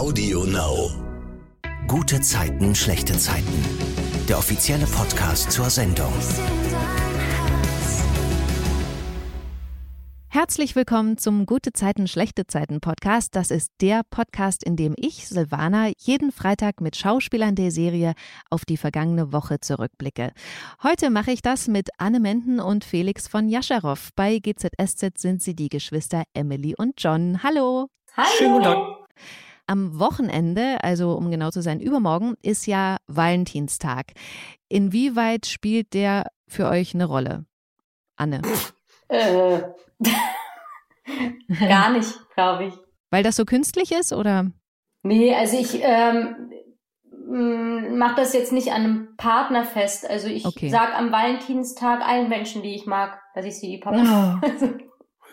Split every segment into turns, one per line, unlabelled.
Audio Now.
Gute Zeiten, schlechte Zeiten. Der offizielle Podcast zur Sendung.
Herzlich willkommen zum Gute Zeiten, schlechte Zeiten Podcast. Das ist der Podcast, in dem ich, Silvana, jeden Freitag mit Schauspielern der Serie auf die vergangene Woche zurückblicke. Heute mache ich das mit Anne Menden und Felix von Jascharow. Bei GZSZ sind sie die Geschwister Emily und John. Hallo.
Hallo. Schönen guten Tag.
Am Wochenende, also um genau zu sein, übermorgen, ist ja Valentinstag. Inwieweit spielt der für euch eine Rolle? Anne.
Äh, gar nicht, glaube ich.
Weil das so künstlich ist, oder?
Nee, also ich ähm, mache das jetzt nicht an einem Partner fest. Also ich okay. sag am Valentinstag allen Menschen, die ich mag, dass ich sie Papa.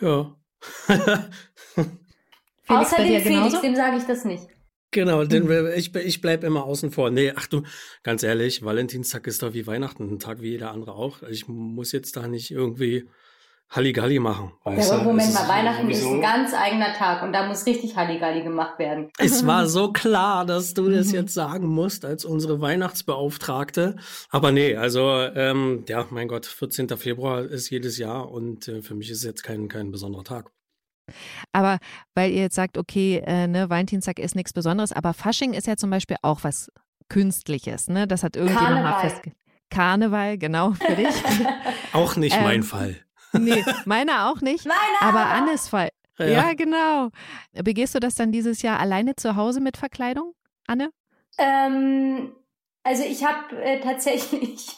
Oh. ja.
Felix, Außer dem Felix, dem sage ich das nicht.
Genau, denn ich, ich bleibe immer außen vor. Nee, ach du, ganz ehrlich, Valentinstag ist doch wie Weihnachten, ein Tag wie jeder andere auch. Ich muss jetzt da nicht irgendwie Halligalli machen.
Weißt ja, Moment mal, Weihnachten ist ein ganz eigener Tag und da muss richtig Halligalli gemacht werden.
Es war so klar, dass du das jetzt sagen musst als unsere Weihnachtsbeauftragte. Aber nee, also ähm, ja, mein Gott, 14. Februar ist jedes Jahr und äh, für mich ist es jetzt kein, kein besonderer Tag.
Aber weil ihr jetzt sagt, okay, äh, ne, Valentinstag ist nichts Besonderes, aber Fasching ist ja zum Beispiel auch was Künstliches, ne? Das hat irgendjemand mal festgelegt. Karneval, genau, für dich.
auch nicht ähm, mein Fall.
Nee, meiner auch nicht.
Meiner
aber Annes Fall. Ja. ja, genau. Begehst du das dann dieses Jahr alleine zu Hause mit Verkleidung, Anne?
Ähm, also ich habe äh, tatsächlich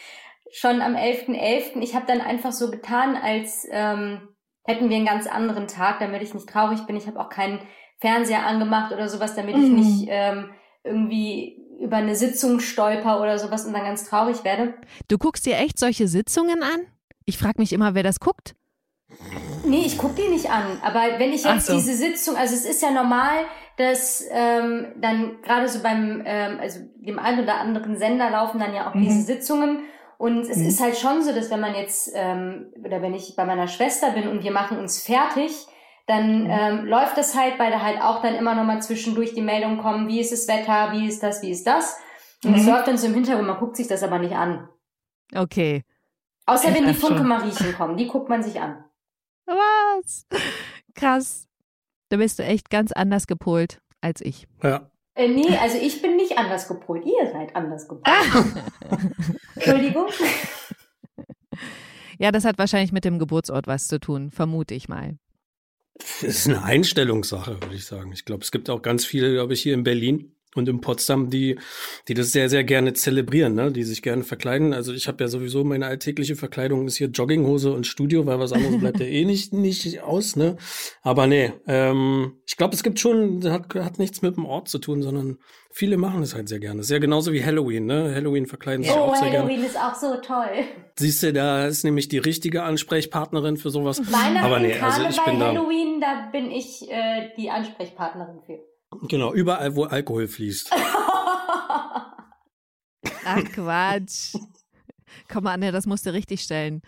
schon am 11.11., .11., ich habe dann einfach so getan, als ähm, hätten wir einen ganz anderen Tag, damit ich nicht traurig bin. Ich habe auch keinen Fernseher angemacht oder sowas, damit mhm. ich nicht ähm, irgendwie über eine Sitzung stolper oder sowas und dann ganz traurig werde.
Du guckst dir echt solche Sitzungen an? Ich frage mich immer, wer das guckt.
Nee, ich gucke die nicht an. Aber wenn ich jetzt so. diese Sitzung, also es ist ja normal, dass ähm, dann gerade so beim, ähm, also dem einen oder anderen Sender laufen dann ja auch mhm. diese Sitzungen. Und es mhm. ist halt schon so, dass wenn man jetzt, ähm, oder wenn ich bei meiner Schwester bin und wir machen uns fertig, dann mhm. ähm, läuft das halt, weil da halt auch dann immer nochmal zwischendurch die Meldungen kommen, wie ist das Wetter, wie ist das, wie ist das. Und es mhm. läuft dann so im Hintergrund, man guckt sich das aber nicht an.
Okay.
Außer wenn die Funke Mariechen kommen, die guckt man sich an.
Was? Krass. Da bist du echt ganz anders gepolt als ich.
Ja.
Äh, nee, also ich bin nicht anders gepolt. Ihr seid anders gepolt. Entschuldigung.
Ja, das hat wahrscheinlich mit dem Geburtsort was zu tun, vermute ich mal.
Das ist eine Einstellungssache, würde ich sagen. Ich glaube, es gibt auch ganz viele, glaube ich, hier in Berlin, und in Potsdam, die, die das sehr, sehr gerne zelebrieren, ne? die sich gerne verkleiden. Also ich habe ja sowieso meine alltägliche Verkleidung ist hier Jogginghose und Studio, weil was anderes bleibt ja eh nicht, nicht aus, ne? Aber nee, ähm, ich glaube, es gibt schon, hat, hat nichts mit dem Ort zu tun, sondern viele machen es halt sehr gerne. Sehr genauso wie Halloween, ne? Halloween verkleiden sich
oh,
auch sehr
Halloween
gerne.
ist auch so toll.
Siehst du, da ist nämlich die richtige Ansprechpartnerin für sowas.
Weihnachten, Aber nee, also ich bin Halloween, da, da bin ich äh, die Ansprechpartnerin für.
Genau, überall, wo Alkohol fließt.
Ach Quatsch. Komm mal, Anne, das musst du richtig stellen.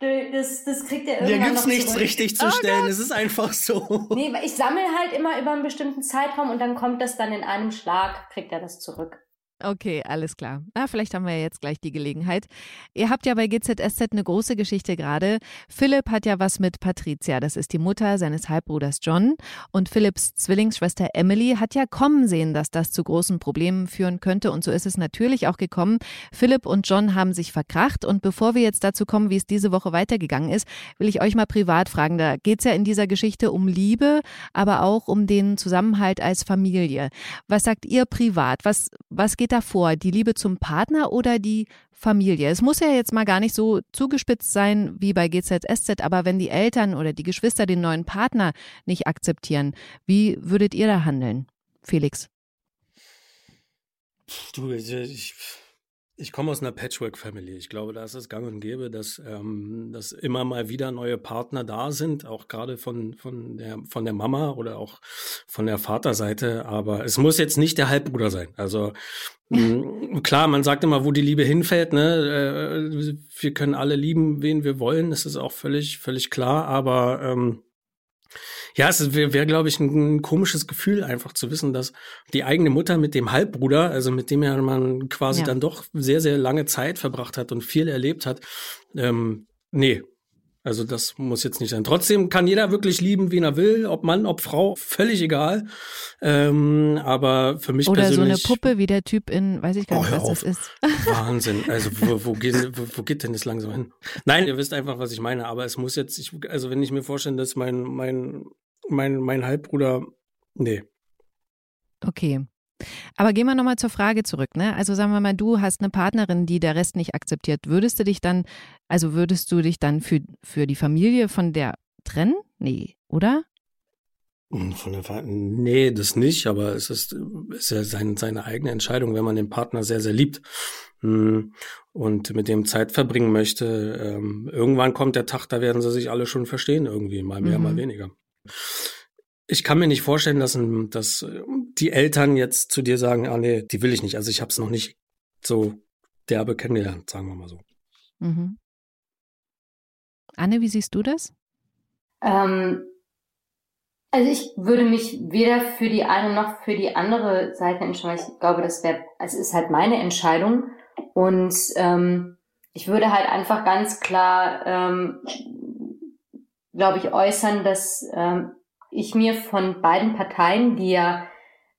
Das, das kriegt er irgendwann
Da gibt's
noch
nichts
zurück.
richtig zu
Oh
stellen,
Gott.
es ist einfach so.
Nee, ich sammle halt immer über einen bestimmten Zeitraum und dann kommt das dann in einem Schlag, kriegt er das zurück.
Okay, alles klar. Na, vielleicht haben wir ja jetzt gleich die Gelegenheit. Ihr habt ja bei GZSZ eine große Geschichte gerade. Philipp hat ja was mit Patricia, das ist die Mutter seines Halbbruders John. Und Philipps Zwillingsschwester Emily hat ja kommen sehen, dass das zu großen Problemen führen könnte. Und so ist es natürlich auch gekommen. Philipp und John haben sich verkracht. Und bevor wir jetzt dazu kommen, wie es diese Woche weitergegangen ist, will ich euch mal privat fragen. Da geht es ja in dieser Geschichte um Liebe, aber auch um den Zusammenhalt als Familie. Was sagt ihr privat? Was, was geht da vor? Die Liebe zum Partner oder die Familie? Es muss ja jetzt mal gar nicht so zugespitzt sein wie bei GZSZ, aber wenn die Eltern oder die Geschwister den neuen Partner nicht akzeptieren, wie würdet ihr da handeln? Felix.
Du, ich, ich, komme aus einer Patchwork-Family. Ich glaube, da ist es gang und gäbe, dass, ähm, dass immer mal wieder neue Partner da sind, auch gerade von, von, der, von der Mama oder auch von der Vaterseite. Aber es muss jetzt nicht der Halbbruder sein. Also mh, klar, man sagt immer, wo die Liebe hinfällt. Ne? Äh, wir können alle lieben, wen wir wollen. Das ist auch völlig, völlig klar. Aber ähm, Ja, es wäre, wär, glaube ich, ein, ein, komisches Gefühl, einfach zu wissen, dass die eigene Mutter mit dem Halbbruder, also mit dem ja man quasi ja. dann doch sehr, sehr lange Zeit verbracht hat und viel erlebt hat, ähm, nee, also das muss jetzt nicht sein. Trotzdem kann jeder wirklich lieben, wen er will, ob Mann, ob Frau, völlig egal. Ähm, aber für mich
Oder
persönlich.
so eine Puppe wie der Typ in, weiß ich gar nicht, oh, was das ist.
Wahnsinn. Also wo, wo, geht, wo, wo geht denn das langsam hin? Nein, ihr wisst einfach, was ich meine. Aber es muss jetzt, ich, also wenn ich mir vorstelle, dass mein mein mein mein Halbbruder, nee.
Okay. Aber gehen wir nochmal zur Frage zurück. Ne? Also sagen wir mal, du hast eine Partnerin, die der Rest nicht akzeptiert. Würdest du dich dann, also würdest du dich dann für, für die Familie von der trennen? Nee, oder?
Hm, von der nee, das nicht, aber es ist, ist ja sein, seine eigene Entscheidung, wenn man den Partner sehr, sehr liebt hm, und mit dem Zeit verbringen möchte. Ähm, irgendwann kommt der Tag, da werden sie sich alle schon verstehen, irgendwie, mal mehr, mhm. mal weniger. Ich kann mir nicht vorstellen, dass, dass die Eltern jetzt zu dir sagen, ah nee, die will ich nicht. Also ich habe es noch nicht so derbe kennengelernt, sagen wir mal so. Mhm.
Anne, wie siehst du das?
Ähm, also ich würde mich weder für die eine noch für die andere Seite entscheiden. Ich glaube, das wäre, es ist halt meine Entscheidung. Und ähm, ich würde halt einfach ganz klar, ähm, glaube ich, äußern, dass ähm, ich mir von beiden Parteien, die ja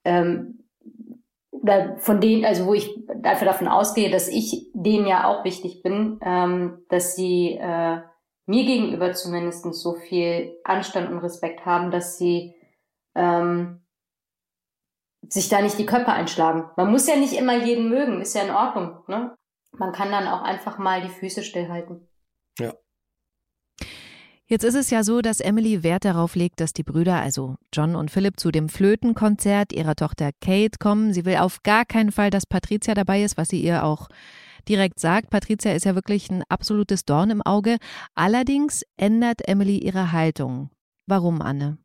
ähm, von denen, also wo ich dafür davon ausgehe, dass ich denen ja auch wichtig bin, ähm, dass sie äh, mir gegenüber zumindest so viel Anstand und Respekt haben, dass sie ähm, sich da nicht die Köpfe einschlagen. Man muss ja nicht immer jeden mögen, ist ja in Ordnung. Ne? Man kann dann auch einfach mal die Füße stillhalten.
Ja.
Jetzt ist es ja so, dass Emily Wert darauf legt, dass die Brüder, also John und Philip, zu dem Flötenkonzert ihrer Tochter Kate kommen. Sie will auf gar keinen Fall, dass Patricia dabei ist, was sie ihr auch direkt sagt. Patricia ist ja wirklich ein absolutes Dorn im Auge. Allerdings ändert Emily ihre Haltung. Warum, Anne?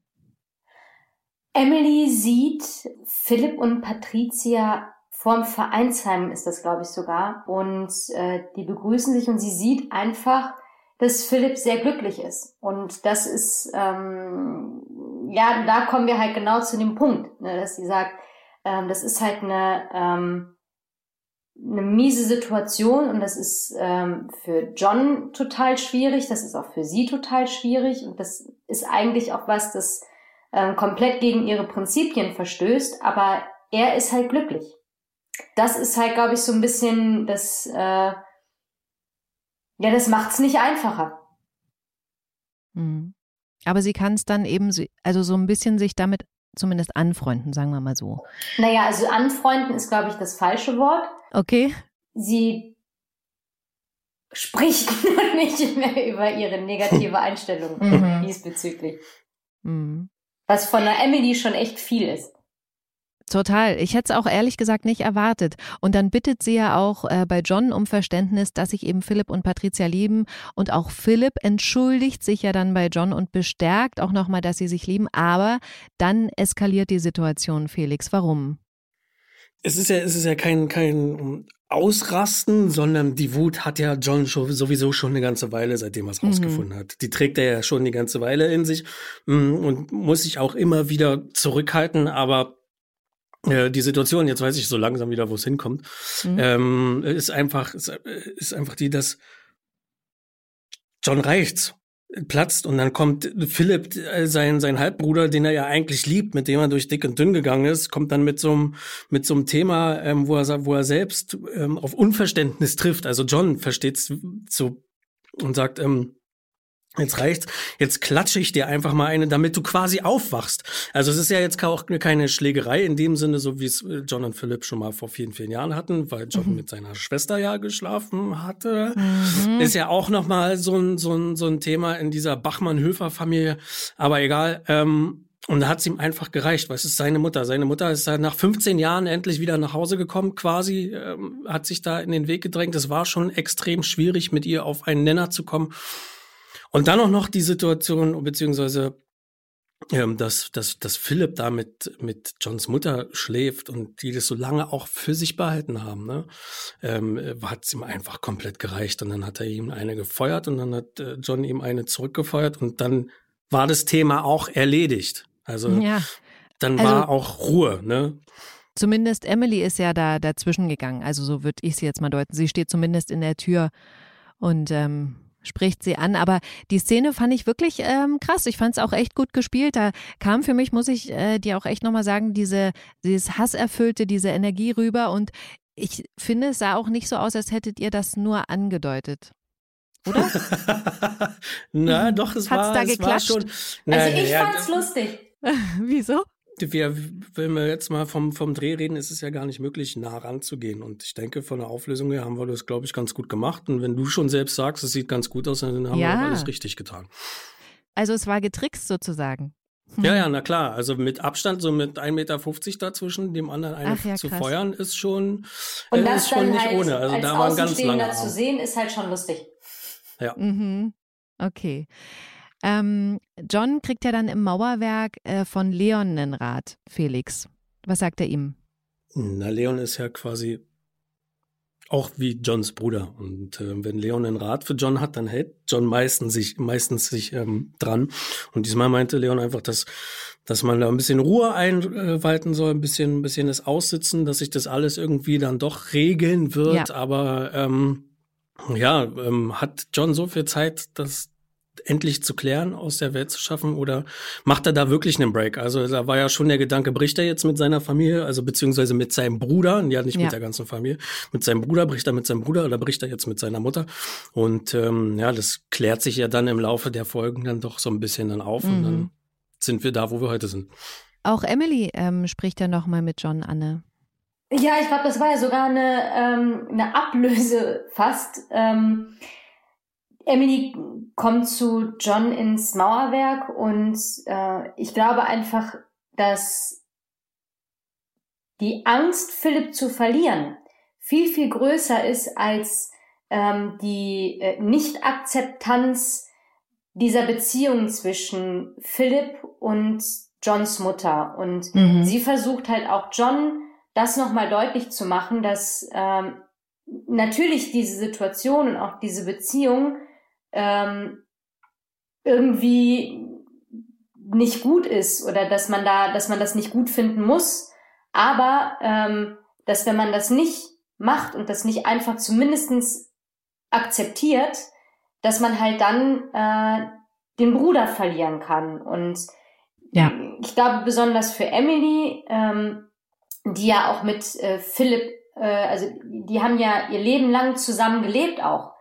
Emily sieht Philipp und Patricia vorm Vereinsheim ist das, glaube ich, sogar. Und äh, die begrüßen sich und sie sieht einfach, dass Philipp sehr glücklich ist. Und das ist, ähm, ja, da kommen wir halt genau zu dem Punkt, ne, dass sie sagt, ähm, das ist halt eine, ähm, eine miese Situation und das ist ähm, für John total schwierig, das ist auch für sie total schwierig und das ist eigentlich auch was, das ähm, komplett gegen ihre Prinzipien verstößt, aber er ist halt glücklich. Das ist halt, glaube ich, so ein bisschen das, äh, ja, das macht's nicht einfacher.
Mhm. Aber sie kann es dann eben, also so ein bisschen sich damit zumindest anfreunden, sagen wir mal so.
Naja, also anfreunden ist, glaube ich, das falsche Wort.
Okay.
Sie spricht nur nicht mehr über ihre negative Einstellung mhm. diesbezüglich. Mhm. Was von der Emily schon echt viel ist.
Total. Ich hätte es auch ehrlich gesagt nicht erwartet. Und dann bittet sie ja auch äh, bei John um Verständnis, dass sich eben Philipp und Patricia lieben. Und auch Philipp entschuldigt sich ja dann bei John und bestärkt auch nochmal, dass sie sich lieben. Aber dann eskaliert die Situation, Felix. Warum?
Es ist ja, es ist ja kein, kein Ausrasten, sondern die Wut hat ja John sowieso schon eine ganze Weile, seitdem er es mhm. rausgefunden hat. Die trägt er ja schon die ganze Weile in sich mm, und muss sich auch immer wieder zurückhalten, aber äh, die Situation, jetzt weiß ich so langsam wieder, wo es hinkommt, mhm. ähm, ist einfach, ist, ist einfach die, dass John reicht's platzt und dann kommt Philipp, äh, sein, sein Halbbruder, den er ja eigentlich liebt, mit dem er durch dick und dünn gegangen ist, kommt dann mit so einem, mit so einem Thema, ähm, wo er, wo er selbst ähm, auf Unverständnis trifft. Also John versteht's so und sagt, ähm, Jetzt reicht's. Jetzt klatsche ich dir einfach mal eine, damit du quasi aufwachst. Also es ist ja jetzt auch keine Schlägerei in dem Sinne, so wie es äh, John und Philipp schon mal vor vielen, vielen Jahren hatten, weil John mhm. mit seiner Schwester ja geschlafen hatte. Mhm. Ist ja auch noch mal so ein, so ein, so ein Thema in dieser Bachmann-Höfer-Familie. Aber egal. Ähm, und da hat's ihm einfach gereicht, weil es ist seine Mutter. Seine Mutter ist nach 15 Jahren endlich wieder nach Hause gekommen, quasi, ähm, hat sich da in den Weg gedrängt. Es war schon extrem schwierig, mit ihr auf einen Nenner zu kommen. Und dann auch noch die Situation, beziehungsweise ähm, dass, dass, dass Philipp da mit, mit Johns Mutter schläft und die das so lange auch für sich behalten haben, ne? ähm, hat es ihm einfach komplett gereicht. Und dann hat er ihm eine gefeuert und dann hat äh, John ihm eine zurückgefeuert und dann war das Thema auch erledigt. Also ja. dann war also, auch Ruhe, ne?
Zumindest Emily ist ja da dazwischen gegangen. Also so würde ich sie jetzt mal deuten. Sie steht zumindest in der Tür und ähm, spricht sie an. Aber die Szene fand ich wirklich ähm, krass. Ich fand es auch echt gut gespielt. Da kam für mich, muss ich äh, dir auch echt nochmal sagen, diese, dieses Hasserfüllte, diese Energie rüber. Und ich finde, es sah auch nicht so aus, als hättet ihr das nur angedeutet. Oder?
Na, doch, es Hat's war,
da
es
geklatscht?
war schon.
Also ich ja, fand's lustig.
Wieso?
Wir, wenn wir jetzt mal vom, vom Dreh reden, ist es ja gar nicht möglich, nah ranzugehen. Und ich denke, von der Auflösung her haben wir das, glaube ich, ganz gut gemacht. Und wenn du schon selbst sagst, es sieht ganz gut aus, dann haben ja. wir alles richtig getan.
Also es war getrickst sozusagen.
Hm. Ja, ja, na klar. Also mit Abstand, so mit 1,50 Meter dazwischen, dem anderen eine ja, zu krass. feuern, ist schon,
Und das ist schon nicht halt ohne. Also da war ein ganz langer zu sehen, ist halt schon lustig.
Ja. Mhm. Okay. Ähm, John kriegt ja dann im Mauerwerk äh, von Leon einen Rat, Felix. Was sagt er ihm?
Na, Leon ist ja quasi auch wie Johns Bruder. Und äh, wenn Leon einen Rat für John hat, dann hält John meistens sich, meistens sich ähm, dran. Und diesmal meinte Leon einfach, dass, dass man da ein bisschen Ruhe einwalten soll, ein bisschen, ein bisschen das Aussitzen, dass sich das alles irgendwie dann doch regeln wird. Ja. Aber ähm, ja, ähm, hat John so viel Zeit, dass endlich zu klären, aus der Welt zu schaffen? Oder macht er da wirklich einen Break? Also da war ja schon der Gedanke, bricht er jetzt mit seiner Familie, also beziehungsweise mit seinem Bruder, ja nicht ja. mit der ganzen Familie, mit seinem Bruder, bricht er mit seinem Bruder oder bricht er jetzt mit seiner Mutter? Und ähm, ja, das klärt sich ja dann im Laufe der Folgen dann doch so ein bisschen dann auf mhm. und dann mhm. sind wir da, wo wir heute sind.
Auch Emily ähm, spricht ja nochmal mit John Anne.
Ja, ich glaube, das war ja sogar eine, ähm, eine Ablöse fast. Ähm, Emily kommt zu John ins Mauerwerk und äh, ich glaube einfach, dass die Angst, Philipp zu verlieren, viel, viel größer ist als ähm, die äh, Nicht-Akzeptanz dieser Beziehung zwischen Philipp und Johns Mutter. Und mhm. sie versucht halt auch John das nochmal deutlich zu machen, dass ähm, natürlich diese Situation und auch diese Beziehung ähm, irgendwie nicht gut ist oder dass man da, dass man das nicht gut finden muss, aber ähm, dass wenn man das nicht macht und das nicht einfach zumindestens akzeptiert, dass man halt dann äh, den Bruder verlieren kann. Und ja. ich glaube besonders für Emily, ähm, die ja auch mit äh, Philipp, äh, also die haben ja ihr Leben lang zusammen gelebt auch.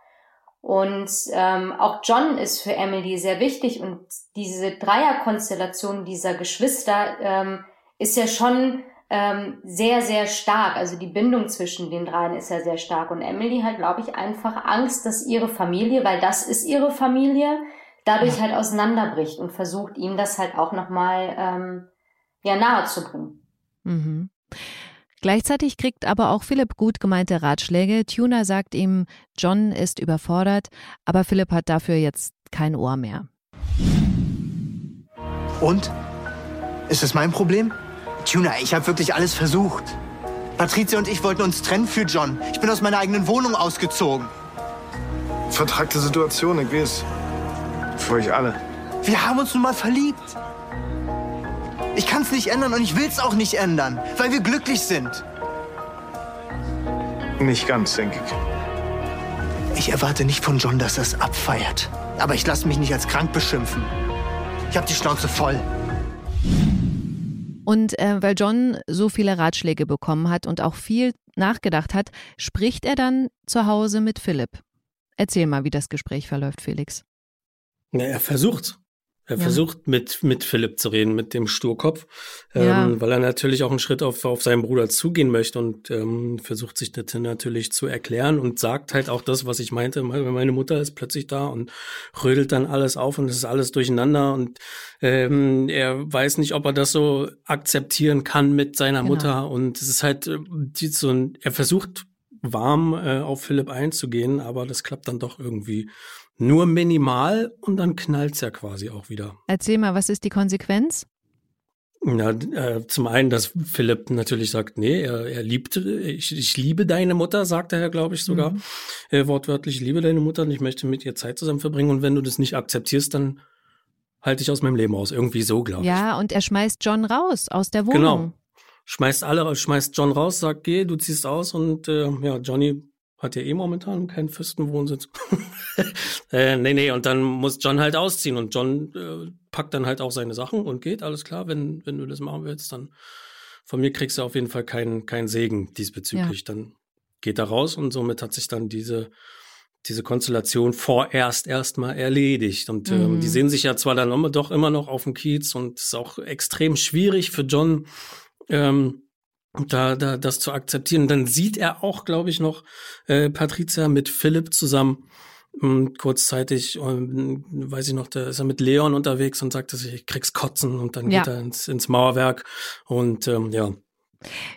Und ähm, auch John ist für Emily sehr wichtig und diese Dreierkonstellation dieser Geschwister ähm, ist ja schon ähm, sehr, sehr stark. Also die Bindung zwischen den dreien ist ja sehr stark. Und Emily hat, glaube ich, einfach Angst, dass ihre Familie, weil das ist ihre Familie, dadurch ja. halt auseinanderbricht und versucht, ihm das halt auch nochmal ähm, ja, nahe zu bringen.
Mhm. Gleichzeitig kriegt aber auch Philipp gut gemeinte Ratschläge. Tuna sagt ihm, John ist überfordert, aber Philipp hat dafür jetzt kein Ohr mehr.
Und? Ist es mein Problem? Tuna, ich habe wirklich alles versucht. Patricia und ich wollten uns trennen für John. Ich bin aus meiner eigenen Wohnung ausgezogen.
Vertragte Situation, ich weiß. Für euch alle.
Wir haben uns nun mal verliebt. Ich kann es nicht ändern und ich will es auch nicht ändern, weil wir glücklich sind.
Nicht ganz, denke ich.
Ich erwarte nicht von John, dass er es abfeiert. Aber ich lasse mich nicht als krank beschimpfen. Ich habe die Schnauze voll.
Und äh, weil John so viele Ratschläge bekommen hat und auch viel nachgedacht hat, spricht er dann zu Hause mit Philipp. Erzähl mal, wie das Gespräch verläuft, Felix.
Ja, er versucht. Er ja. versucht mit, mit Philipp zu reden, mit dem Sturkopf, ja. ähm, weil er natürlich auch einen Schritt auf, auf seinen Bruder zugehen möchte und ähm, versucht sich das natürlich zu erklären und sagt halt auch das, was ich meinte. Meine Mutter ist plötzlich da und rödelt dann alles auf und es ist alles durcheinander und ähm, er weiß nicht, ob er das so akzeptieren kann mit seiner genau. Mutter und es ist halt äh, so ein, er versucht warm äh, auf Philipp einzugehen, aber das klappt dann doch irgendwie nur minimal und dann knallt's ja quasi auch wieder.
Erzähl mal, was ist die Konsequenz?
Ja, äh, zum einen, dass Philipp natürlich sagt, nee, er, er liebt, ich, ich liebe deine Mutter, sagt er ja, glaube ich sogar, mhm. äh, wortwörtlich, ich liebe deine Mutter und ich möchte mit ihr Zeit zusammen verbringen und wenn du das nicht akzeptierst, dann halte ich aus meinem Leben aus. Irgendwie so, glaube ich.
Ja, und er schmeißt John raus aus der Wohnung.
Genau. Schmeißt alle, schmeißt John raus, sagt, geh, du ziehst aus und äh, ja, Johnny hat ja eh momentan keinen festen Wohnsitz. äh, nee, nee, und dann muss John halt ausziehen und John äh, packt dann halt auch seine Sachen und geht, alles klar, wenn, wenn du das machen willst, dann von mir kriegst du auf jeden Fall keinen keinen Segen diesbezüglich. Ja. Dann geht er raus und somit hat sich dann diese diese Konstellation vorerst erstmal erledigt. Und ähm, mhm. die sehen sich ja zwar dann immer, doch immer noch auf dem Kiez und es ist auch extrem schwierig für John, ähm, da, da das zu akzeptieren. Dann sieht er auch, glaube ich, noch äh, Patricia mit Philipp zusammen. Und hm, kurzzeitig, und, weiß ich noch, da ist er mit Leon unterwegs und sagt, ich krieg's kotzen und dann ja. geht er ins, ins Mauerwerk und ähm, ja.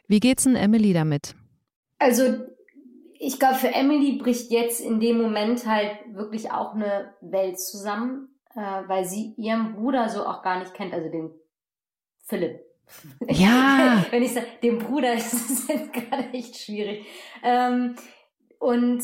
Wie geht's denn Emily damit?
Also ich glaube, für Emily bricht jetzt in dem Moment halt wirklich auch eine Welt zusammen, äh, weil sie ihren Bruder so auch gar nicht kennt, also den Philipp.
Ja.
Wenn ich sage, den Bruder, ist es jetzt gerade echt schwierig. Ähm, und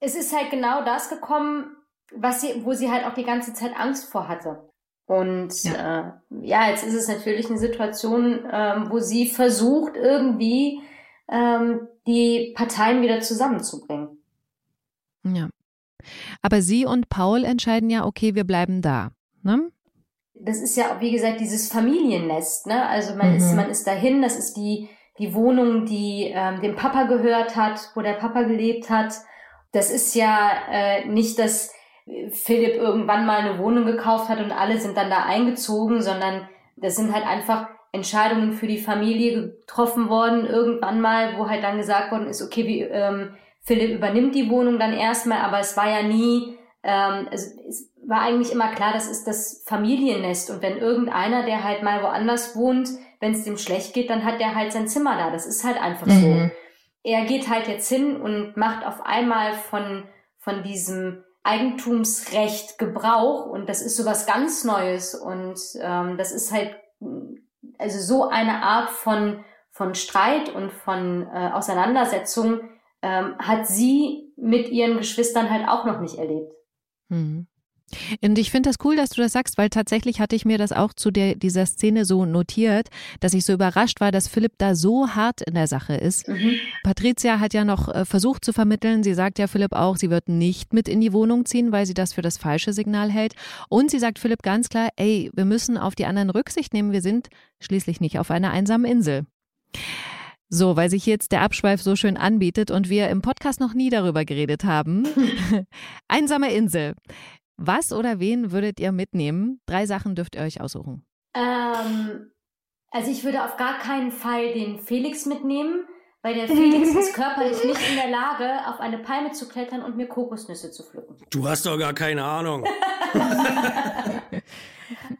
es ist halt genau das gekommen, was sie, wo sie halt auch die ganze Zeit Angst vor hatte. Und ja, äh, ja jetzt ist es natürlich eine Situation, ähm, wo sie versucht, irgendwie ähm, die Parteien wieder zusammenzubringen.
Ja. Aber Sie und Paul entscheiden ja, okay, wir bleiben da. Ne?
Das ist ja, wie gesagt, dieses Familiennest. Ne? Also man mhm. ist, man ist dahin. Das ist die die Wohnung, die ähm, dem Papa gehört hat, wo der Papa gelebt hat. Das ist ja äh, nicht, dass Philipp irgendwann mal eine Wohnung gekauft hat und alle sind dann da eingezogen, sondern das sind halt einfach Entscheidungen für die Familie getroffen worden, irgendwann mal, wo halt dann gesagt worden ist, okay, wie, ähm, Philipp übernimmt die Wohnung dann erstmal, aber es war ja nie, ähm, also es war eigentlich immer klar, das ist das Familiennest und wenn irgendeiner, der halt mal woanders wohnt, wenn es dem schlecht geht, dann hat der halt sein Zimmer da. Das ist halt einfach mhm. so. Er geht halt jetzt hin und macht auf einmal von, von diesem Eigentumsrecht Gebrauch und das ist so was ganz Neues und ähm, das ist halt also so eine Art von, von Streit und von äh, Auseinandersetzung ähm, hat sie mit ihren Geschwistern halt auch noch nicht erlebt.
Mhm. Und ich finde das cool, dass du das sagst, weil tatsächlich hatte ich mir das auch zu der, dieser Szene so notiert, dass ich so überrascht war, dass Philipp da so hart in der Sache ist. Mhm. Patricia hat ja noch äh, versucht zu vermitteln. Sie sagt ja Philipp auch, sie wird nicht mit in die Wohnung ziehen, weil sie das für das falsche Signal hält. Und sie sagt Philipp ganz klar, ey, wir müssen auf die anderen Rücksicht nehmen. Wir sind schließlich nicht auf einer einsamen Insel. So, weil sich jetzt der Abschweif so schön anbietet und wir im Podcast noch nie darüber geredet haben. Einsame Insel. Was oder wen würdet ihr mitnehmen? Drei Sachen dürft ihr euch aussuchen.
Ähm, also ich würde auf gar keinen Fall den Felix mitnehmen, weil der Felix ist körperlich nicht in der Lage, auf eine Palme zu klettern und mir Kokosnüsse zu pflücken.
Du hast doch gar keine Ahnung.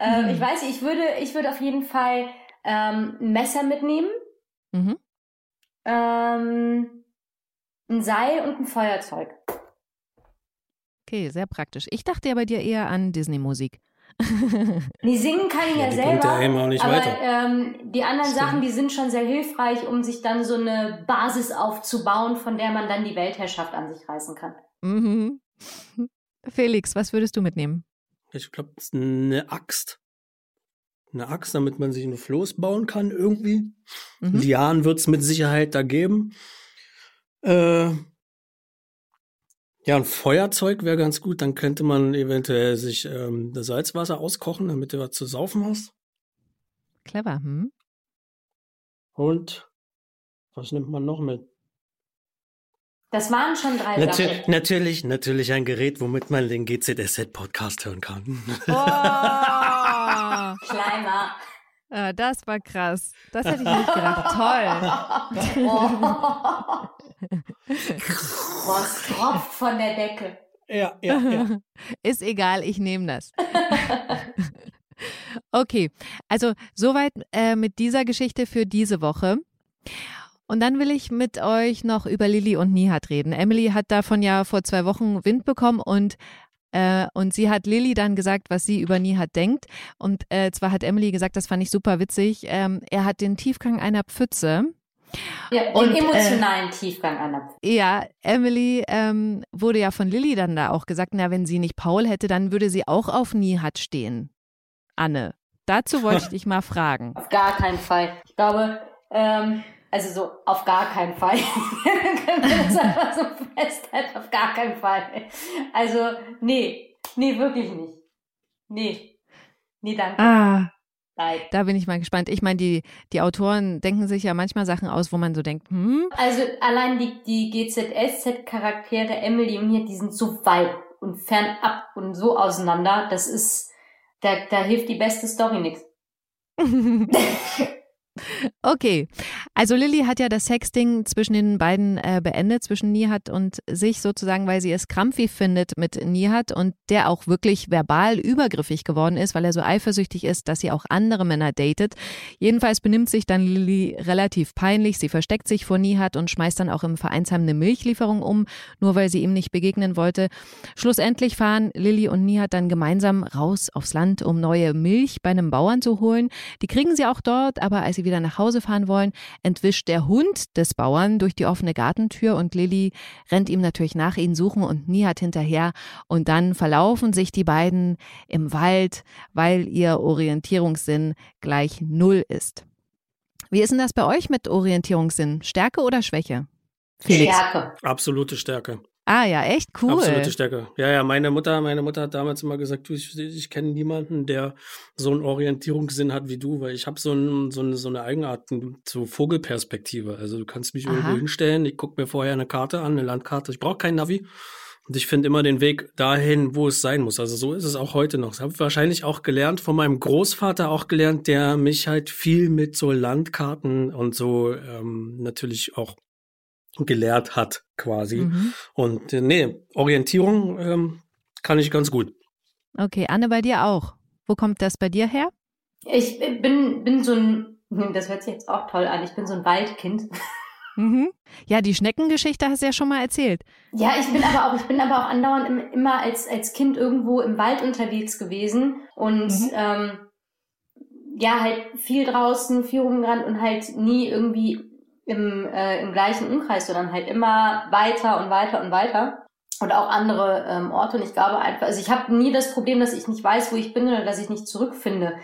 ähm, ich weiß, ich würde, ich würde auf jeden Fall ähm, ein Messer mitnehmen, mhm. ähm, ein Seil und ein Feuerzeug.
Okay, sehr praktisch. Ich dachte ja bei dir eher an Disney-Musik.
Die singen kann ich ja, ja selber, aber ähm, die anderen Stimmt. Sachen, die sind schon sehr hilfreich, um sich dann so eine Basis aufzubauen, von der man dann die Weltherrschaft an sich reißen kann.
Mhm. Felix, was würdest du mitnehmen?
Ich glaube, eine Axt. Eine Axt, damit man sich ein Floß bauen kann irgendwie. Mhm. Lianen wird es mit Sicherheit da geben. Äh, ja, ein Feuerzeug wäre ganz gut. Dann könnte man eventuell sich ähm, das Salzwasser auskochen, damit du was zu saufen hast.
Clever, hm?
Und was nimmt man noch mit?
Das waren schon drei
Natu
Sachen.
Natürlich, natürlich ein Gerät, womit man den GZSZ-Podcast hören kann.
Oh, Schleimer.
Ja, das war krass. Das hätte ich nicht gedacht. Toll.
Oh. Was tropft von der Decke.
Ja, ja, ja.
Ist egal, ich nehme das. okay, also soweit äh, mit dieser Geschichte für diese Woche. Und dann will ich mit euch noch über Lilly und Nihat reden. Emily hat davon ja vor zwei Wochen Wind bekommen und äh, und sie hat Lilly dann gesagt, was sie über Nihat denkt. Und äh, zwar hat Emily gesagt, das fand ich super witzig. Ähm, er hat den Tiefgang einer Pfütze
ja, den und, emotionalen äh, Tiefgang einer
Ja, Emily ähm, wurde ja von Lilly dann da auch gesagt, na, wenn sie nicht Paul hätte, dann würde sie auch auf Nihat stehen. Anne? Dazu wollte ich dich mal fragen.
Auf gar keinen Fall. Ich glaube, ähm, also so auf gar keinen Fall. Können wir das einfach so festhalten? Auf gar keinen Fall. Also, nee, nee, wirklich nicht. Nee. Nee, danke.
Ah. Nein. Da bin ich mal gespannt. Ich meine, die, die Autoren denken sich ja manchmal Sachen aus, wo man so denkt, hm?
Also allein die, die GZSZ-Charaktere Emily und hier, die sind so weit und fernab und so auseinander. Das ist, da, da hilft die beste Story nichts.
Okay, also Lilly hat ja das Sexting zwischen den beiden äh, beendet, zwischen Nihat und sich sozusagen, weil sie es krampfig findet mit Nihat und der auch wirklich verbal übergriffig geworden ist, weil er so eifersüchtig ist, dass sie auch andere Männer datet. Jedenfalls benimmt sich dann Lilly relativ peinlich. Sie versteckt sich vor Nihat und schmeißt dann auch im Vereinsheim eine Milchlieferung um, nur weil sie ihm nicht begegnen wollte. Schlussendlich fahren Lilly und Nihat dann gemeinsam raus aufs Land, um neue Milch bei einem Bauern zu holen. Die kriegen sie auch dort, aber als sie wieder nach Hause fahren wollen, entwischt der Hund des Bauern durch die offene Gartentür und Lilly rennt ihm natürlich nach, ihn suchen und Nihat hinterher. Und dann verlaufen sich die beiden im Wald, weil ihr Orientierungssinn gleich Null ist. Wie ist denn das bei euch mit Orientierungssinn? Stärke oder Schwäche?
Felix. Stärke.
Absolute Stärke.
Ah ja, echt cool.
Absolute Stärke. Ja, ja, meine Mutter, meine Mutter hat damals immer gesagt, du, ich, ich kenne niemanden, der so einen Orientierungssinn hat wie du, weil ich habe so, ein, so, eine, so eine Eigenart, so Vogelperspektive. Also du kannst mich Aha. irgendwo hinstellen, ich gucke mir vorher eine Karte an, eine Landkarte. Ich brauche kein Navi. Und ich finde immer den Weg dahin, wo es sein muss. Also so ist es auch heute noch. Das habe ich wahrscheinlich auch gelernt, von meinem Großvater auch gelernt, der mich halt viel mit so Landkarten und so ähm, natürlich auch gelehrt hat, quasi. Mhm. Und äh, nee, Orientierung ähm, kann ich ganz gut.
Okay, Anne, bei dir auch. Wo kommt das bei dir her?
Ich bin, bin so ein, das hört sich jetzt auch toll an, ich bin so ein Waldkind.
Mhm. Ja, die Schneckengeschichte hast du ja schon mal erzählt.
Ja, ich bin aber auch, ich bin aber auch andauernd im, immer als, als Kind irgendwo im Wald unterwegs gewesen und mhm. ähm, ja, halt viel draußen, viel rumgerannt und halt nie irgendwie im, äh, im gleichen Umkreis, sondern halt immer weiter und weiter und weiter. Und auch andere ähm, Orte. Und ich glaube einfach, also ich habe nie das Problem, dass ich nicht weiß, wo ich bin oder dass ich nicht zurückfinde.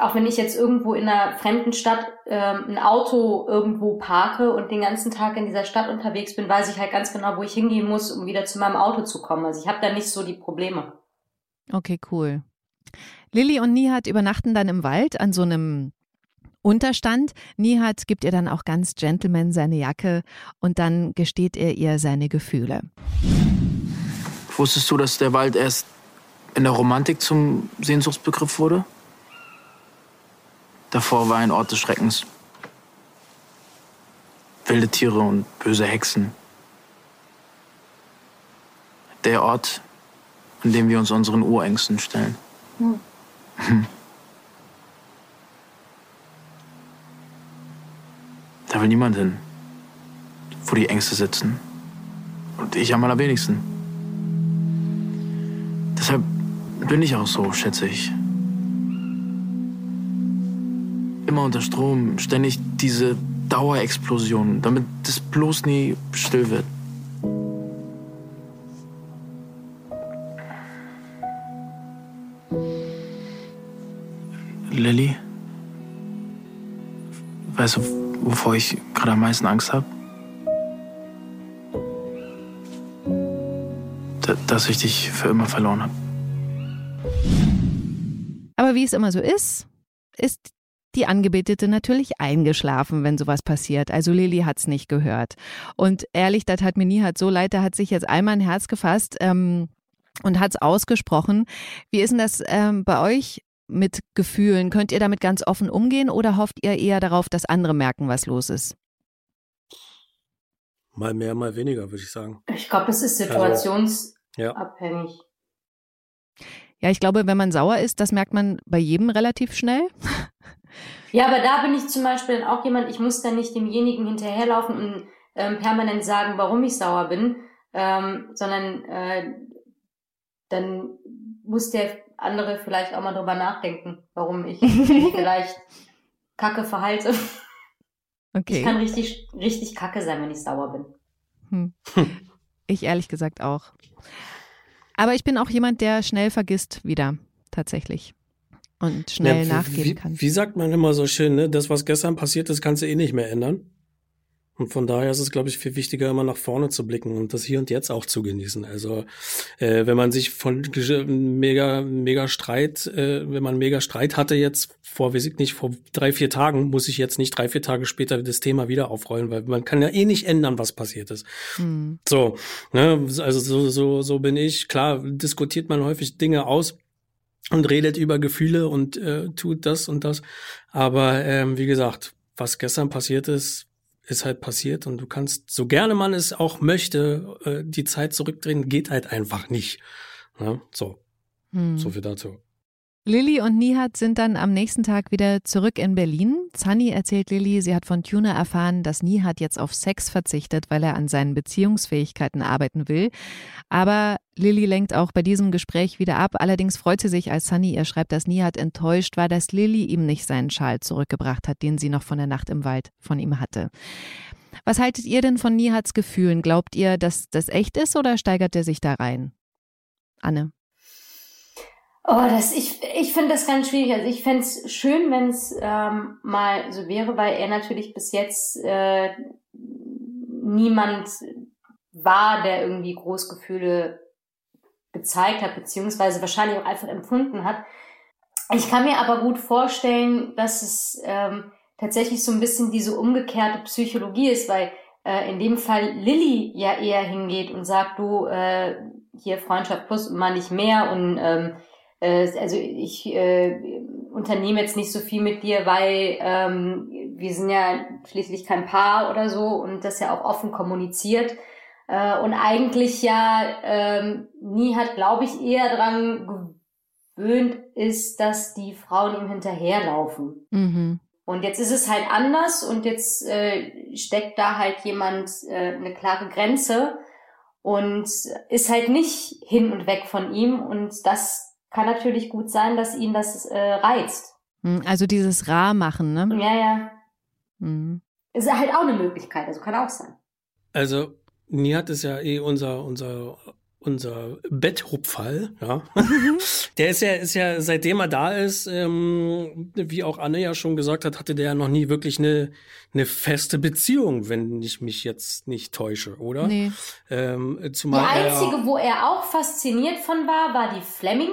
Auch wenn ich jetzt irgendwo in einer fremden Stadt ähm, ein Auto irgendwo parke und den ganzen Tag in dieser Stadt unterwegs bin, weiß ich halt ganz genau, wo ich hingehen muss, um wieder zu meinem Auto zu kommen. Also ich habe da nicht so die Probleme.
Okay, cool. Lilly und Nihat übernachten dann im Wald an so einem Unterstand. Nihat gibt ihr dann auch ganz gentleman seine Jacke und dann gesteht er ihr seine Gefühle.
Wusstest du, dass der Wald erst in der Romantik zum Sehnsuchtsbegriff wurde? Davor war ein Ort des Schreckens. Wilde Tiere und böse Hexen. Der Ort, an dem wir uns unseren Urängsten stellen. Hm. Da will niemand hin, wo die Ängste sitzen. Und ich am allerwenigsten. Deshalb bin ich auch so, schätze ich. Immer unter Strom, ständig diese Dauerexplosion, damit es bloß nie still wird. Wovor ich gerade am meisten Angst habe? dass ich dich für immer verloren habe.
Aber wie es immer so ist, ist die Angebetete natürlich eingeschlafen, wenn sowas passiert. Also Lilly es nicht gehört. Und ehrlich, das hat mir nie hat so leid, da hat sich jetzt einmal ein Herz gefasst ähm, und es ausgesprochen. Wie ist denn das ähm, bei euch? Mit Gefühlen? Könnt ihr damit ganz offen umgehen oder hofft ihr eher darauf, dass andere merken, was los ist?
Mal mehr, mal weniger, würde ich sagen.
Ich glaube, es ist situationsabhängig.
Also, ja. ja, ich glaube, wenn man sauer ist, das merkt man bei jedem relativ schnell.
Ja, aber da bin ich zum Beispiel auch jemand, ich muss dann nicht demjenigen hinterherlaufen und ähm, permanent sagen, warum ich sauer bin, ähm, sondern äh, dann muss der andere vielleicht auch mal drüber nachdenken, warum ich mich vielleicht kacke verhalte. Okay. Ich kann richtig, richtig kacke sein, wenn ich sauer bin.
Hm. Ich ehrlich gesagt auch. Aber ich bin auch jemand, der schnell vergisst wieder, tatsächlich. und schnell ja, nachgeben
wie,
kann.
Wie sagt man immer so schön, ne? Das, was gestern passiert ist, kannst du eh nicht mehr ändern. Und von daher ist es, glaube ich, viel wichtiger, immer nach vorne zu blicken und das hier und jetzt auch zu genießen. Also äh, wenn man sich von mega, mega Streit, äh, wenn man mega Streit hatte jetzt vor, weiß ich nicht, vor drei, vier Tagen, muss ich jetzt nicht drei, vier Tage später das Thema wieder aufrollen, weil man kann ja eh nicht ändern, was passiert ist. Hm. So, ne, also so, so, so bin ich. Klar, diskutiert man häufig Dinge aus und redet über Gefühle und äh, tut das und das. Aber ähm, wie gesagt, was gestern passiert ist, ist halt passiert und du kannst, so gerne man es auch möchte, äh, die Zeit zurückdrehen, geht halt einfach nicht. Ja, so. Hm. So viel dazu.
Lilly und Nihat sind dann am nächsten Tag wieder zurück in Berlin. Sunny erzählt Lilly, sie hat von Tuna erfahren, dass Nihat jetzt auf Sex verzichtet, weil er an seinen Beziehungsfähigkeiten arbeiten will. Aber Lilly lenkt auch bei diesem Gespräch wieder ab. Allerdings freut sie sich, als Sunny ihr schreibt, dass Nihat enttäuscht war, dass Lilly ihm nicht seinen Schal zurückgebracht hat, den sie noch von der Nacht im Wald von ihm hatte. Was haltet ihr denn von Nihats Gefühlen? Glaubt ihr, dass das echt ist oder steigert er sich da rein? Anne.
Oh, das, ich, ich finde das ganz schwierig. Also ich fände es schön, wenn es ähm, mal so wäre, weil er natürlich bis jetzt äh, niemand war, der irgendwie Großgefühle gezeigt hat, beziehungsweise wahrscheinlich auch einfach empfunden hat. Ich kann mir aber gut vorstellen, dass es ähm, tatsächlich so ein bisschen diese umgekehrte Psychologie ist, weil äh, in dem Fall Lilly ja eher hingeht und sagt, du, äh, hier Freundschaft plus mal nicht mehr und ähm, äh, also ich äh, unternehme jetzt nicht so viel mit dir, weil ähm, wir sind ja schließlich kein Paar oder so und das ja auch offen kommuniziert. Äh, und eigentlich ja ähm, nie hat, glaube ich, eher dran gewöhnt ist, dass die Frauen ihm hinterherlaufen. Mhm. Und jetzt ist es halt anders und jetzt äh, steckt da halt jemand äh, eine klare Grenze und ist halt nicht hin und weg von ihm und das kann natürlich gut sein, dass ihn das äh, reizt.
Hm, also dieses Rar machen, ne?
Ja, ja. Mhm. Ist halt auch eine Möglichkeit, also kann auch sein.
Also, Nihat ist ja eh unser, unser unser Betthupfall, ja. der ist ja, ist ja, seitdem er da ist, ähm, wie auch Anne ja schon gesagt hat, hatte der ja noch nie wirklich eine, eine feste Beziehung, wenn ich mich jetzt nicht täusche, oder? Nee.
Ähm, zumal die einzige, er, wo er auch fasziniert von war, war die Fleming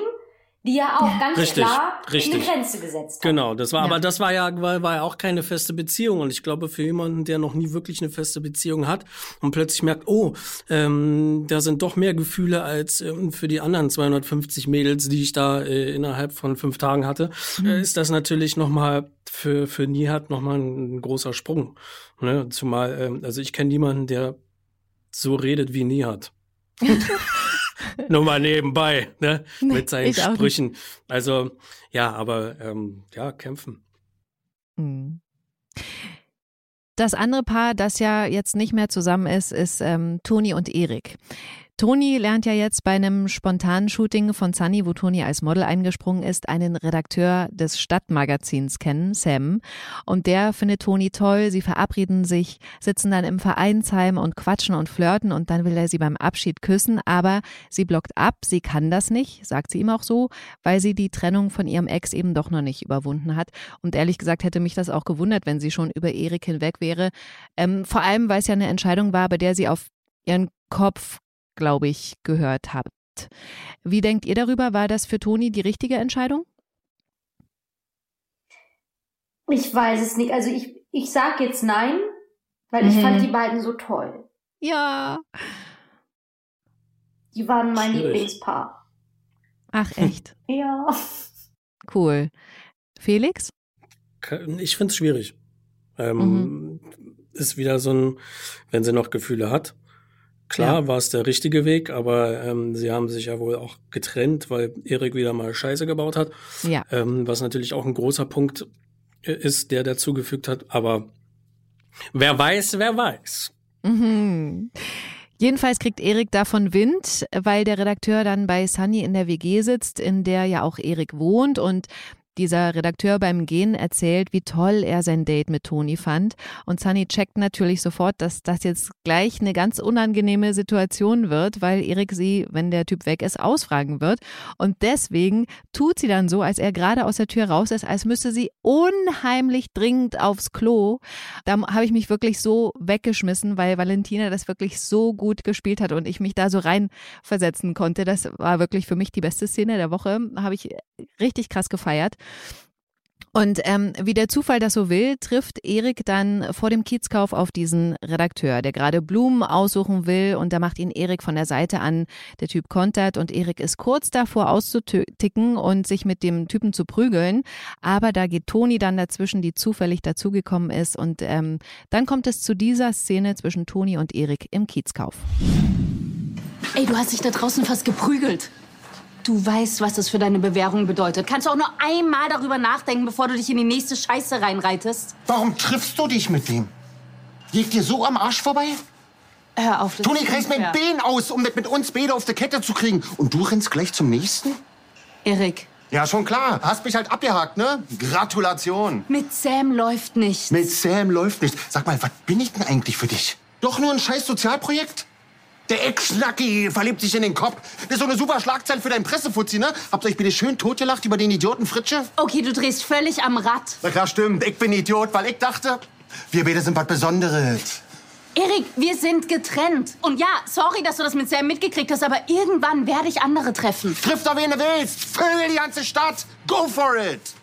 die ja auch ganz richtig, klar richtig. eine Grenze gesetzt hat.
Genau, das war, ja. aber das war ja, war, war ja auch keine feste Beziehung. Und ich glaube, für jemanden, der noch nie wirklich eine feste Beziehung hat und plötzlich merkt, oh, ähm, da sind doch mehr Gefühle als ähm, für die anderen 250 Mädels, die ich da äh, innerhalb von fünf Tagen hatte, mhm. äh, ist das natürlich nochmal für, für Nihat nochmal ein, ein großer Sprung. Ne? Zumal, ähm, also ich kenne niemanden, der so redet wie Nihat. Nur mal nebenbei, ne? Mit seinen Sprüchen. Also, ja, aber ähm, ja, kämpfen.
Hm. Das andere Paar, das ja jetzt nicht mehr zusammen ist, ist ähm, Toni und Erik. Toni lernt ja jetzt bei einem spontanen Shooting von Sunny, wo Toni als Model eingesprungen ist, einen Redakteur des Stadtmagazins kennen, Sam. Und der findet Toni toll. Sie verabreden sich, sitzen dann im Vereinsheim und quatschen und flirten und dann will er sie beim Abschied küssen. Aber sie blockt ab. Sie kann das nicht, sagt sie ihm auch so, weil sie die Trennung von ihrem Ex eben doch noch nicht überwunden hat. Und ehrlich gesagt hätte mich das auch gewundert, wenn sie schon über Erik hinweg wäre. Ähm, vor allem, weil es ja eine Entscheidung war, bei der sie auf ihren Kopf glaube ich, gehört habt. Wie denkt ihr darüber? War das für Toni die richtige Entscheidung?
Ich weiß es nicht. Also ich, ich sage jetzt nein, weil mhm. ich fand die beiden so toll.
Ja.
Die waren mein Schwierig. Lieblingspaar.
Ach, echt?
ja.
Cool. Felix?
Ich finde es schwierig. Ähm, mhm. Ist wieder so ein, wenn sie noch Gefühle hat, Klar ja. war es der richtige Weg, aber ähm, sie haben sich ja wohl auch getrennt, weil Erik wieder mal Scheiße gebaut hat. Ja. Ähm, was natürlich auch ein großer Punkt äh, ist, der dazugefügt hat. Aber wer weiß, wer weiß.
Mhm. Jedenfalls kriegt Erik davon Wind, weil der Redakteur dann bei Sunny in der WG sitzt, in der ja auch Erik wohnt und dieser Redakteur beim Gehen erzählt, wie toll er sein Date mit Toni fand. Und Sunny checkt natürlich sofort, dass das jetzt gleich eine ganz unangenehme Situation wird, weil Erik sie, wenn der Typ weg ist, ausfragen wird. Und deswegen tut sie dann so, als er gerade aus der Tür raus ist, als müsste sie unheimlich dringend aufs Klo. Da habe ich mich wirklich so weggeschmissen, weil Valentina das wirklich so gut gespielt hat und ich mich da so reinversetzen konnte. Das war wirklich für mich die beste Szene der Woche. Habe ich richtig krass gefeiert. Und ähm, wie der Zufall das so will, trifft Erik dann vor dem Kiezkauf auf diesen Redakteur, der gerade Blumen aussuchen will und da macht ihn Erik von der Seite an. Der Typ kontert und Erik ist kurz davor auszuticken und sich mit dem Typen zu prügeln. Aber da geht Toni dann dazwischen, die zufällig dazugekommen ist. Und ähm, dann kommt es zu dieser Szene zwischen Toni und Erik im Kiezkauf.
Ey, du hast dich da draußen fast geprügelt. Du weißt, was das für deine Bewährung bedeutet. Kannst du auch nur einmal darüber nachdenken, bevor du dich in die nächste Scheiße reinreitest?
Warum triffst du dich mit dem? Liegt dir so am Arsch vorbei?
Hör auf. das
Toni kreist mein. Bein aus, um mit, mit uns beide auf die Kette zu kriegen. Und du rennst gleich zum nächsten?
Erik,
Ja, schon klar. Hast mich halt abgehakt, ne? Gratulation.
mit Sam läuft nichts.
Mit Sam läuft nicht. Sag mal, was bin ich denn eigentlich für dich? Doch nur ein scheiß Sozialprojekt? Der Ex-Schnacki verliebt sich in den Kopf. Das ist so eine super Schlagzeile für deinen Pressefuzzi, ne? Habt ihr euch bitte schön totgelacht über den Idioten Fritsche?
Okay, du drehst völlig am Rad.
Na klar, stimmt. Ich bin Idiot, weil ich dachte, wir beide sind was Besonderes.
Erik, wir sind getrennt. Und ja, sorry, dass du das mit Sam mitgekriegt hast, aber irgendwann werde ich andere treffen.
Triff doch, wen du willst. Vögel die ganze Stadt. Go for it.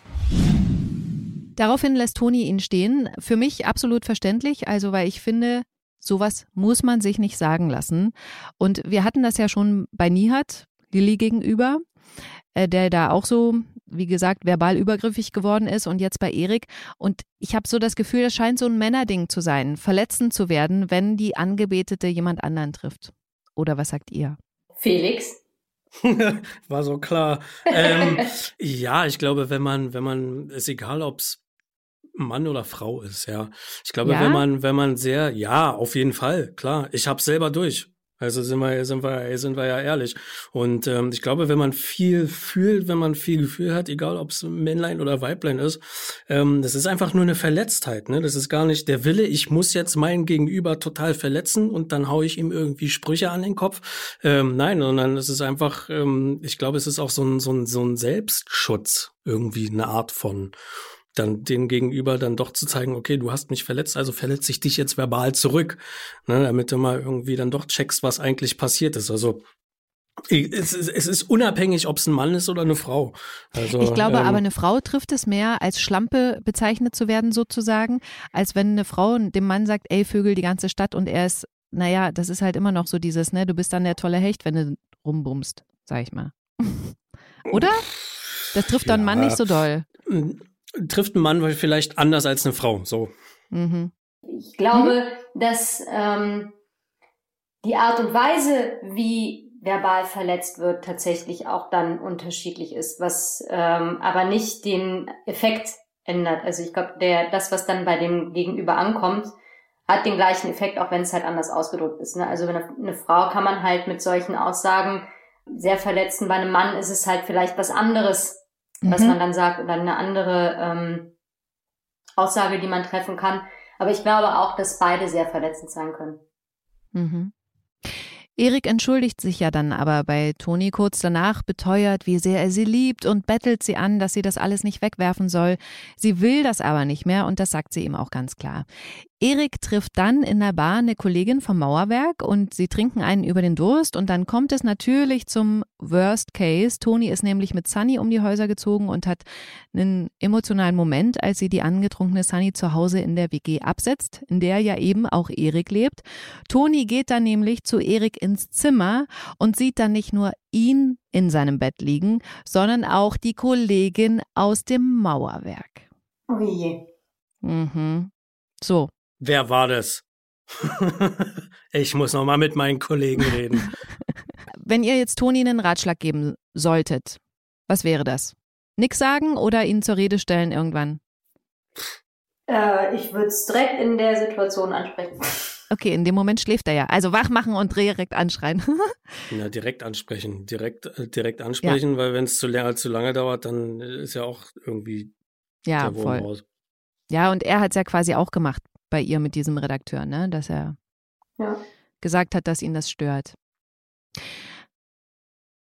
Daraufhin lässt Toni ihn stehen. Für mich absolut verständlich, also weil ich finde, sowas muss man sich nicht sagen lassen. Und wir hatten das ja schon bei Nihat, Lilly gegenüber, äh, der da auch so, wie gesagt, verbal übergriffig geworden ist und jetzt bei Erik. Und ich habe so das Gefühl, das scheint so ein Männerding zu sein, verletzend zu werden, wenn die Angebetete jemand anderen trifft. Oder was sagt ihr?
Felix?
War so klar. Ähm, ja, ich glaube, wenn man, wenn man, ist egal, ob's Mann oder Frau ist, ja. Ich glaube,
Ja?
wenn man, wenn man sehr, ja, auf jeden Fall, klar. Ich hab's selber durch. Also sind wir, sind wir, sind wir ja ehrlich. Und ähm, ich glaube, wenn man viel fühlt, wenn man viel Gefühl hat, egal ob es Männlein oder Weiblein ist, ähm, das ist einfach nur eine Verletztheit. Ne? Das ist gar nicht der Wille, ich muss jetzt meinen Gegenüber total verletzen und dann hau ich ihm irgendwie Sprüche an den Kopf. Ähm, nein, sondern es ist einfach, ähm, ich glaube, es ist auch so ein, so ein, so ein Selbstschutz, irgendwie eine Art von dann den Gegenüber dann doch zu zeigen, okay, du hast mich verletzt, also verletze ich dich jetzt verbal zurück, ne, damit du mal irgendwie dann doch checkst, was eigentlich passiert ist. Also es ist, es ist unabhängig, ob es ein Mann ist oder eine Frau. Also,
Ich glaube
ähm,
aber, eine Frau trifft es mehr, als Schlampe bezeichnet zu werden, sozusagen, als wenn eine Frau dem Mann sagt, ey, Vögel die ganze Stadt und er ist, naja, das ist halt immer noch so dieses, ne, du bist dann der tolle Hecht, wenn du rumbummst, sag ich mal. Oder? Das trifft dann einen Mann
Ja.
nicht so doll.
Trifft ein Mann vielleicht anders als eine Frau. So.
Mhm.
Ich glaube, dass ähm, die Art und Weise, wie verbal verletzt wird, tatsächlich auch dann unterschiedlich ist, was ähm, aber nicht den Effekt ändert. Also ich glaube, der das, was dann bei dem Gegenüber ankommt, hat den gleichen Effekt, auch wenn es halt anders ausgedrückt ist. Ne? Also eine, eine Frau kann man halt mit solchen Aussagen sehr verletzen. Bei einem Mann ist es halt vielleicht was anderes, was
Mhm.
man dann sagt oder eine andere ähm, Aussage, die man treffen kann. Aber ich glaube auch, dass beide sehr verletzend sein können.
Mhm. Erik entschuldigt sich ja dann aber bei Toni kurz danach, beteuert, wie sehr er sie liebt und bettelt sie an, dass sie das alles nicht wegwerfen soll. Sie will das aber nicht mehr und das sagt sie ihm auch ganz klar. Erik trifft dann in der Bar eine Kollegin vom Mauerwerk und sie trinken einen über den Durst und dann kommt es natürlich zum Worst Case. Toni ist nämlich mit Sunny um die Häuser gezogen und hat einen emotionalen Moment, als sie die angetrunkene Sunny zu Hause in der WG absetzt, in der ja eben auch Erik lebt. Toni geht dann nämlich zu Erik ins Zimmer und sieht dann nicht nur ihn in seinem Bett liegen, sondern auch die Kollegin aus dem Mauerwerk.
Oh je.
Mhm. So,
Wer war das? ich muss noch mal mit meinen Kollegen reden.
wenn ihr jetzt Toni einen Ratschlag geben solltet, was wäre das? Nix sagen oder ihn zur Rede stellen irgendwann?
Äh, ich würde es direkt in der Situation ansprechen.
Okay, in dem Moment schläft er ja. Also wach machen und direkt anschreien.
ja, direkt ansprechen. Direkt, äh, direkt ansprechen, ja. weil wenn es zu, zu lange dauert, dann ist ja auch irgendwie
ja, der Wurm voll. raus. Ja, und er hat es ja quasi auch gemacht bei ihr mit diesem Redakteur, ne? Dass er ja. gesagt hat, dass ihn das stört.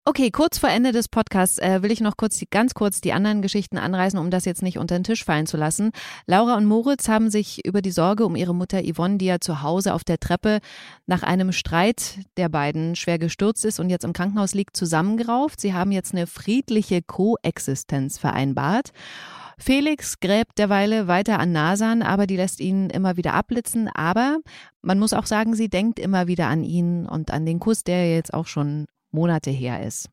Okay, kurz vor Ende des Podcasts äh, will ich noch kurz die, ganz kurz die anderen Geschichten anreißen, um das jetzt nicht unter den Tisch fallen zu lassen. Laura und Moritz haben sich über die Sorge um ihre Mutter Yvonne, die ja zu Hause auf der Treppe nach einem Streit der beiden schwer gestürzt ist und jetzt im Krankenhaus liegt, zusammengerauft. Sie haben jetzt eine friedliche Koexistenz vereinbart. Felix gräbt derweile weiter an Nasan, aber die lässt ihn immer wieder abblitzen. Aber man muss auch sagen, sie denkt immer wieder an ihn und an den Kuss, der jetzt auch schon Monate her ist.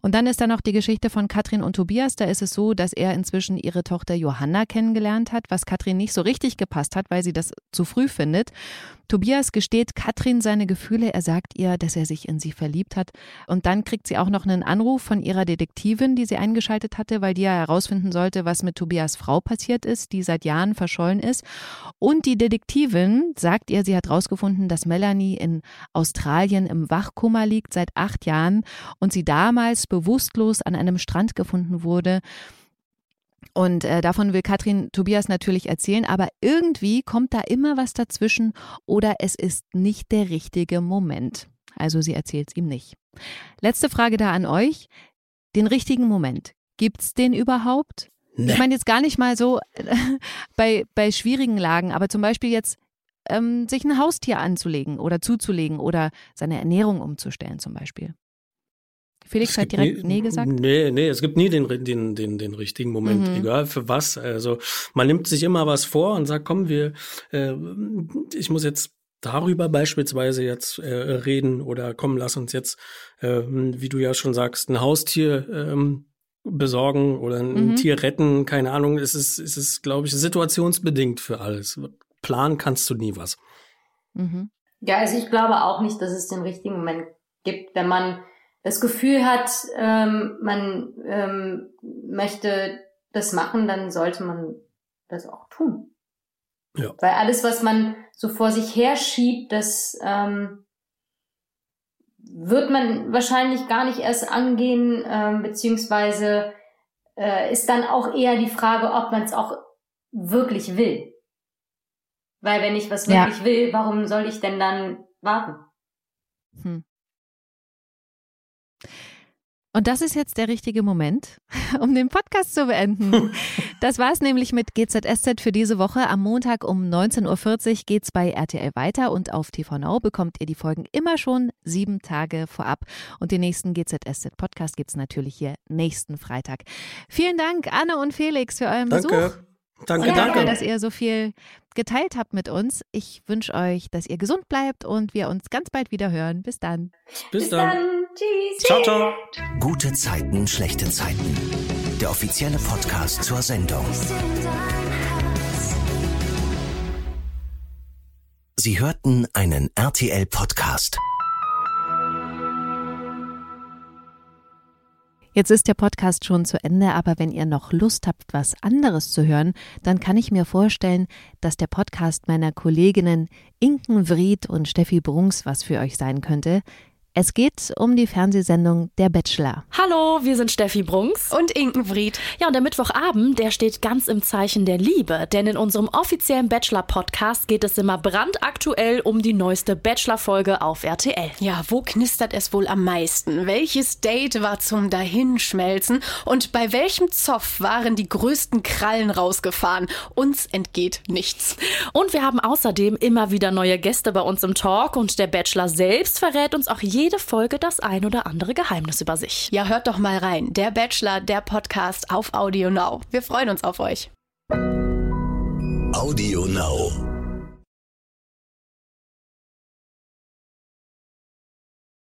Und dann ist da noch die Geschichte von Katrin und Tobias. Da ist es so, dass er inzwischen ihre Tochter Johanna kennengelernt hat, was Katrin nicht so richtig gepasst hat, weil sie das zu früh findet. Tobias gesteht Katrin seine Gefühle. Er sagt ihr, dass er sich in sie verliebt hat. Und dann kriegt sie auch noch einen Anruf von ihrer Detektivin, die sie eingeschaltet hatte, weil die ja herausfinden sollte, was mit Tobias Frau passiert ist, die seit Jahren verschollen ist. Und die Detektivin sagt ihr, sie hat herausgefunden, dass Melanie in Australien im Wachkummer liegt seit acht Jahren und sie damals bewusstlos an einem Strand gefunden wurde. Und äh, davon will Katrin Tobias natürlich erzählen, aber irgendwie kommt da immer was dazwischen oder es ist nicht der richtige Moment. Also sie erzählt es ihm nicht. Letzte Frage da an euch. Den richtigen Moment. Gibt es den überhaupt? Nee. Ich meine jetzt gar nicht mal so äh, bei, bei schwierigen Lagen, aber zum Beispiel jetzt ähm, sich ein Haustier anzulegen oder zuzulegen oder seine Ernährung umzustellen zum Beispiel. Felix hat direkt nie, Nee gesagt?
Nee, nee, es gibt nie den, den, den, den richtigen Moment, mhm. egal für was. Also man nimmt sich immer was vor und sagt, komm, wir, äh, ich muss jetzt darüber beispielsweise jetzt äh, reden oder komm, lass uns jetzt, äh, wie du ja schon sagst, ein Haustier ähm, besorgen oder ein mhm. Tier retten, keine Ahnung. Es ist, es ist, glaube ich, situationsbedingt für alles. Planen kannst du nie was.
Mhm. Ja, also ich glaube auch nicht, dass es den richtigen Moment gibt, wenn man das Gefühl hat, ähm, man ähm, möchte das machen, dann sollte man das auch tun. Ja. Weil alles, was man so vor sich herschiebt, das ähm, wird man wahrscheinlich gar nicht erst angehen, ähm, beziehungsweise äh, ist dann auch eher die Frage, ob man es auch wirklich will. Weil wenn ich was wirklich ja. will, warum soll ich denn dann warten? Hm.
Und das ist jetzt der richtige Moment, um den Podcast zu beenden. Das war es nämlich mit GZSZ für diese Woche. Am Montag um 19.40 Uhr geht es bei RTL weiter und auf TV Now bekommt ihr die Folgen immer schon sieben Tage vorab. Und den nächsten GZSZ Podcast gibt es natürlich hier nächsten Freitag. Vielen Dank, Anne und Felix, für euren
Danke.
Besuch.
Danke,
und
danke.
dass ihr so viel geteilt habt mit uns. Ich wünsche euch, dass ihr gesund bleibt und wir uns ganz bald wieder hören. Bis dann.
Bis, Bis dann. dann. Tschüss. Ciao, ciao.
Gute Zeiten, schlechte Zeiten. Der offizielle Podcast zur Sendung. Sie hörten einen RTL-Podcast.
Jetzt ist der Podcast schon zu Ende, aber wenn ihr noch Lust habt, was anderes zu hören, dann kann ich mir vorstellen, dass der Podcast meiner Kolleginnen Inken Vried und Steffi Brunks was für euch sein könnte. Es geht um die Fernsehsendung Der Bachelor.
Hallo, wir sind Steffi Brunks
und Inkenfried.
Ja, und der Mittwochabend, der steht ganz im Zeichen der Liebe, denn in unserem offiziellen Bachelor-Podcast geht es immer brandaktuell um die neueste Bachelor-Folge auf RTL.
Ja, wo knistert es wohl am meisten? Welches Date war zum Dahinschmelzen? Und bei welchem Zoff waren die größten Krallen rausgefahren? Uns entgeht nichts.
Und wir haben außerdem immer wieder neue Gäste bei uns im Talk und der Bachelor selbst verrät uns auch jede jede Folge das ein oder andere Geheimnis über sich.
Ja, hört doch mal rein. Der Bachelor, der Podcast auf Audio Now. Wir freuen uns auf euch.
Audio Now.